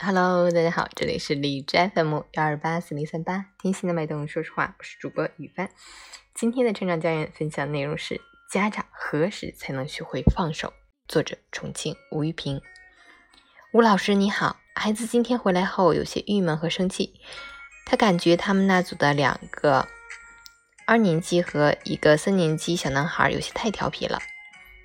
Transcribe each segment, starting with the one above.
Hello，大家好，这里是荔枝 FM 幺二八四零三八，听心的脉动，说实话，我是主播雨帆。今天的成长家园分享内容是：家长何时才能学会放手？作者：重庆吴玉平。吴老师你好，孩子今天回来后有些郁闷和生气，他感觉他们那组的两个二年级和一个三年级小男孩有些太调皮了。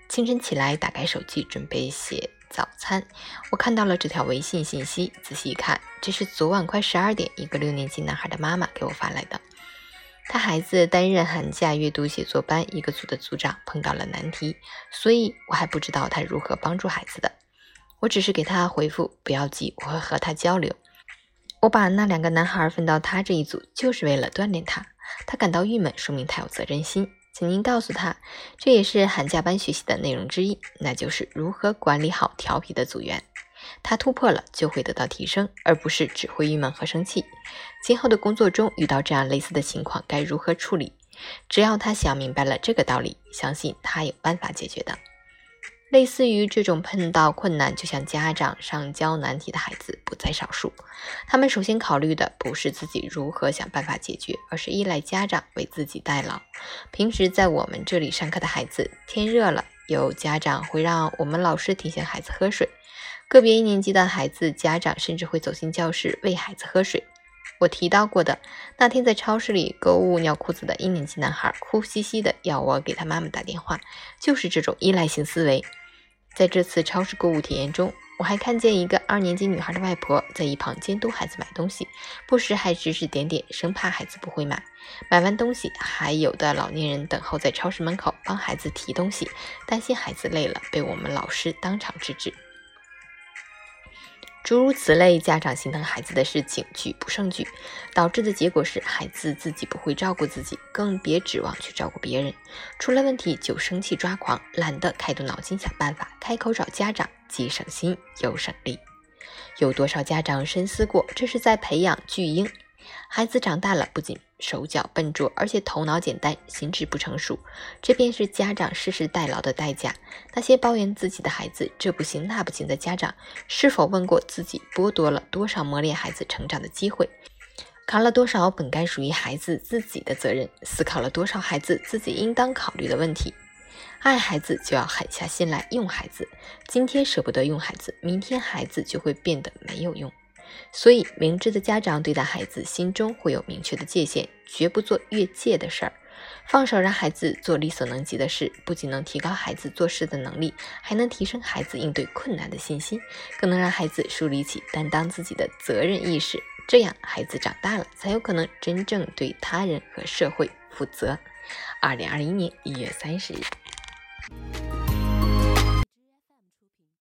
清晨起来，打开手机准备写。早餐，我看到了这条微信信息，仔细一看，这是昨晚快十二点，一个六年级男孩的妈妈给我发来的。他孩子担任寒假阅读写作班一个组的组长，碰到了难题，所以我还不知道他如何帮助孩子的。我只是给他回复，不要急，我会和他交流。我把那两个男孩分到他这一组，就是为了锻炼他。他感到郁闷，说明他有责任心。请您告诉他，这也是寒假班学习的内容之一，那就是如何管理好调皮的组员。他突破了，就会得到提升，而不是只会郁闷和生气。今后的工作中遇到这样类似的情况，该如何处理？只要他想明白了这个道理，相信他有办法解决的。类似于这种碰到困难就向家长上交难题的孩子不在少数。他们首先考虑的不是自己如何想办法解决，而是依赖家长为自己代劳。平时在我们这里上课的孩子，天热了，有家长会让我们老师提醒孩子喝水。个别一年级的孩子，家长甚至会走进教室喂孩子喝水。我提到过的那天在超市里购物尿裤子的一年级男孩，哭兮兮的要我给他妈妈打电话，就是这种依赖性思维。在这次超市购物体验中，我还看见一个二年级女孩的外婆在一旁监督孩子买东西，不时还指指点点，生怕孩子不会买。买完东西，还有的老年人等候在超市门口帮孩子提东西，担心孩子累了被我们老师当场制止。诸如此类，家长心疼孩子的事情举不胜举，导致的结果是孩子自己不会照顾自己，更别指望去照顾别人。出了问题就生气抓狂，懒得开动脑筋想办法，开口找家长，既省心又省力。有多少家长深思过，这是在培养巨婴？孩子长大了，不仅手脚笨拙，而且头脑简单，心智不成熟，这便是家长世世代劳的代价。那些抱怨自己的孩子这不行那不行的家长，是否问过自己剥夺了多少磨练孩子成长的机会，扛了多少本该属于孩子自己的责任，思考了多少孩子自己应当考虑的问题？爱孩子就要狠下心来用孩子，今天舍不得用孩子，明天孩子就会变得没有用。所以，明智的家长对待孩子，心中会有明确的界限，绝不做越界的事儿。放手让孩子做力所能及的事，不仅能提高孩子做事的能力，还能提升孩子应对困难的信心，更能让孩子树立起担当自己的责任意识。这样，孩子长大了，才有可能真正对他人和社会负责。二零二一年一月三十日。